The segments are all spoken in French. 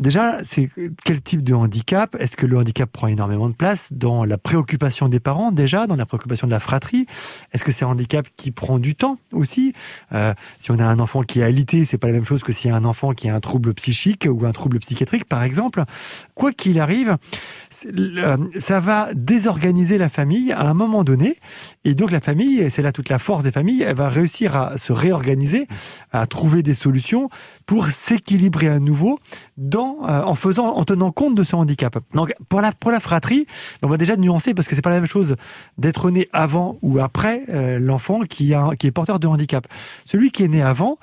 déjà, c'est quel type de handicap? Est-ce que le handicap prend énormément de place dans la préoccupation des parents déjà, dans la préoccupation de la fratrie? Est-ce que c'est un handicap qui prend du temps aussi? Euh, Si on a un enfant qui est alité, c'est pas la même chose que s'il y a un enfant qui a un trouble psychique ou un trouble psychiatrique, par exemple. Quoi qu'il arrive, ça va désorganiser la famille à un moment donné, et donc la famille, c'est là toute la force des familles, elle va réussir à se réorganiser, à trouver des solutions pour s'équilibrer à nouveau dans, euh, en tenant compte de ce handicap. Pour la fratrie, on va déjà nuancer parce que c'est pas la même chose d'être né avant ou après euh, l'enfant qui est porteur de handicap. Celui qui est né avant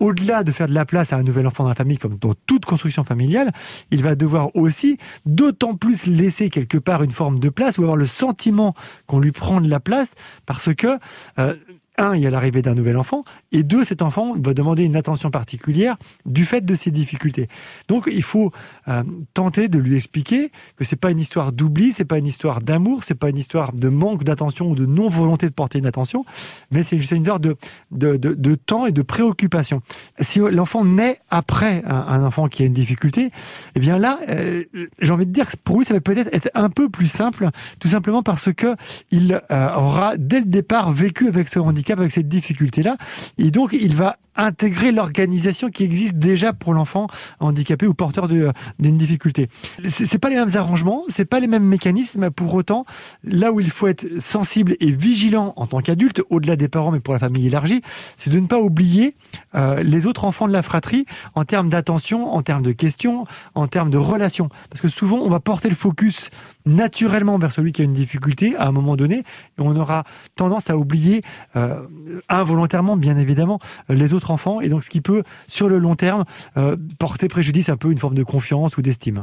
au-delà de faire de la place à un nouvel enfant dans la famille, comme dans toute construction familiale, il va devoir aussi d'autant plus laisser quelque part une forme de place ou avoir le sentiment qu'on lui prend de la place parce que euh, un, il y a l'arrivée d'un nouvel enfant, et deux, cet enfant va demander une attention particulière du fait de ses difficultés. Donc, il faut euh, tenter de lui expliquer que c'est pas une histoire d'oubli, c'est pas une histoire d'amour, c'est pas une histoire de manque d'attention ou de non volonté de porter une attention, mais c'est une histoire de, de, de, temps et de préoccupation. Si l'enfant naît après un, enfant qui a une difficulté, eh bien là, euh, j'ai envie de dire que pour lui, ça va peut-être être un peu plus simple, tout simplement parce que il euh, aura dès le départ vécu avec ce handicap avec cette difficulté-là. Et donc, il va intégrer l'organisation qui existe déjà pour l'enfant handicapé ou porteur d'une difficulté. C'est pas les mêmes arrangements, c'est pas les mêmes mécanismes. Pour autant, là où il faut être sensible et vigilant en tant qu'adulte, au-delà des parents, mais pour la famille élargie, c'est de ne pas oublier euh, les autres enfants de la fratrie en termes d'attention, en termes de questions, en termes de relations. Parce que souvent, on va porter le focus naturellement vers celui qui a une difficulté à un moment donné, et on aura tendance à oublier euh, involontairement, bien évidemment, les autres et donc ce qui peut, sur le long terme, euh, porter préjudice un peu une forme de confiance ou d'estime.